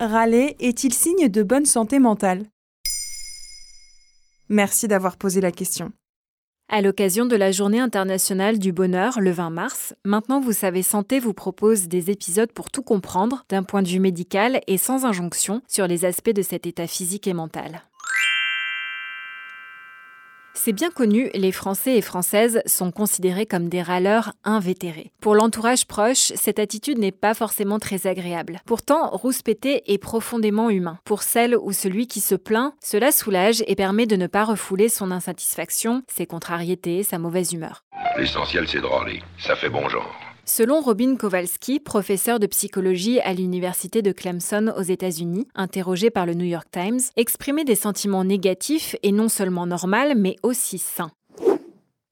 râler est-il signe de bonne santé mentale? Merci d'avoir posé la question. À l'occasion de la Journée internationale du bonheur le 20 mars, Maintenant vous savez santé vous propose des épisodes pour tout comprendre d'un point de vue médical et sans injonction sur les aspects de cet état physique et mental. C'est bien connu, les Français et Françaises sont considérés comme des râleurs invétérés. Pour l'entourage proche, cette attitude n'est pas forcément très agréable. Pourtant, rouspéter est profondément humain. Pour celle ou celui qui se plaint, cela soulage et permet de ne pas refouler son insatisfaction, ses contrariétés, sa mauvaise humeur. L'essentiel, c'est de râler. Ça fait bon genre. Selon Robin Kowalski, professeur de psychologie à l'université de Clemson aux États-Unis, interrogé par le New York Times, exprimer des sentiments négatifs est non seulement normal, mais aussi sain.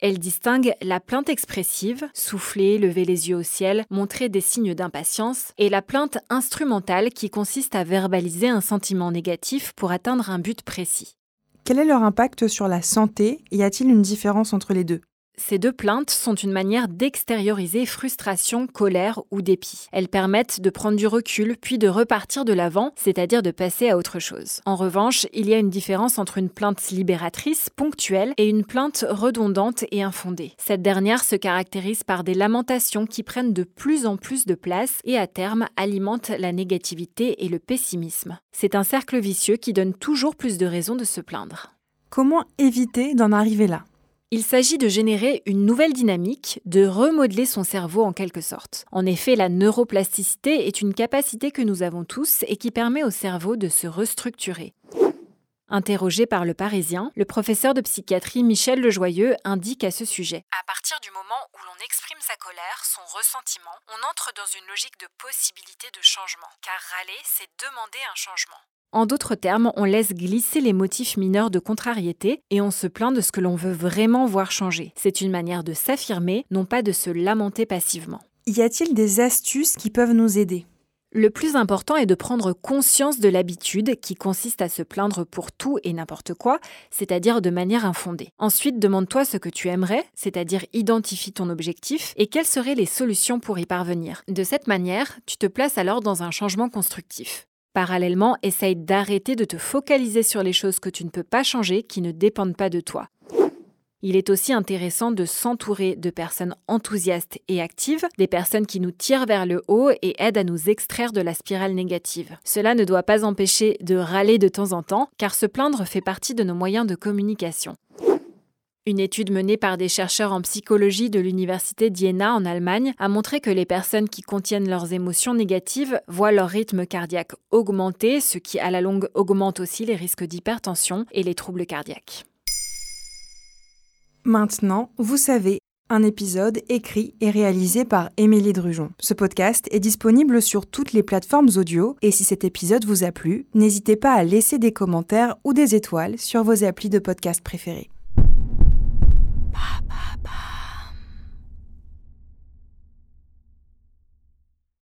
Elle distingue la plainte expressive, souffler, lever les yeux au ciel, montrer des signes d'impatience, et la plainte instrumentale qui consiste à verbaliser un sentiment négatif pour atteindre un but précis. Quel est leur impact sur la santé? Y a-t-il une différence entre les deux? Ces deux plaintes sont une manière d'extérioriser frustration, colère ou dépit. Elles permettent de prendre du recul puis de repartir de l'avant, c'est-à-dire de passer à autre chose. En revanche, il y a une différence entre une plainte libératrice, ponctuelle, et une plainte redondante et infondée. Cette dernière se caractérise par des lamentations qui prennent de plus en plus de place et à terme alimentent la négativité et le pessimisme. C'est un cercle vicieux qui donne toujours plus de raisons de se plaindre. Comment éviter d'en arriver là? Il s'agit de générer une nouvelle dynamique, de remodeler son cerveau en quelque sorte. En effet, la neuroplasticité est une capacité que nous avons tous et qui permet au cerveau de se restructurer. Interrogé par le Parisien, le professeur de psychiatrie Michel Lejoyeux indique à ce sujet À partir du moment où l'on exprime sa colère, son ressentiment, on entre dans une logique de possibilité de changement. Car râler, c'est demander un changement. En d'autres termes, on laisse glisser les motifs mineurs de contrariété et on se plaint de ce que l'on veut vraiment voir changer. C'est une manière de s'affirmer, non pas de se lamenter passivement. Y a-t-il des astuces qui peuvent nous aider? Le plus important est de prendre conscience de l'habitude qui consiste à se plaindre pour tout et n'importe quoi, c'est-à-dire de manière infondée. Ensuite, demande-toi ce que tu aimerais, c'est-à-dire identifie ton objectif et quelles seraient les solutions pour y parvenir. De cette manière, tu te places alors dans un changement constructif. Parallèlement, essaye d'arrêter de te focaliser sur les choses que tu ne peux pas changer, qui ne dépendent pas de toi. Il est aussi intéressant de s'entourer de personnes enthousiastes et actives, des personnes qui nous tirent vers le haut et aident à nous extraire de la spirale négative. Cela ne doit pas empêcher de râler de temps en temps, car se plaindre fait partie de nos moyens de communication. Une étude menée par des chercheurs en psychologie de l'université d'Iéna en Allemagne a montré que les personnes qui contiennent leurs émotions négatives voient leur rythme cardiaque augmenter, ce qui à la longue augmente aussi les risques d'hypertension et les troubles cardiaques. Maintenant, vous savez, un épisode écrit et réalisé par Émilie Drujon. Ce podcast est disponible sur toutes les plateformes audio et si cet épisode vous a plu, n'hésitez pas à laisser des commentaires ou des étoiles sur vos applis de podcast préférés.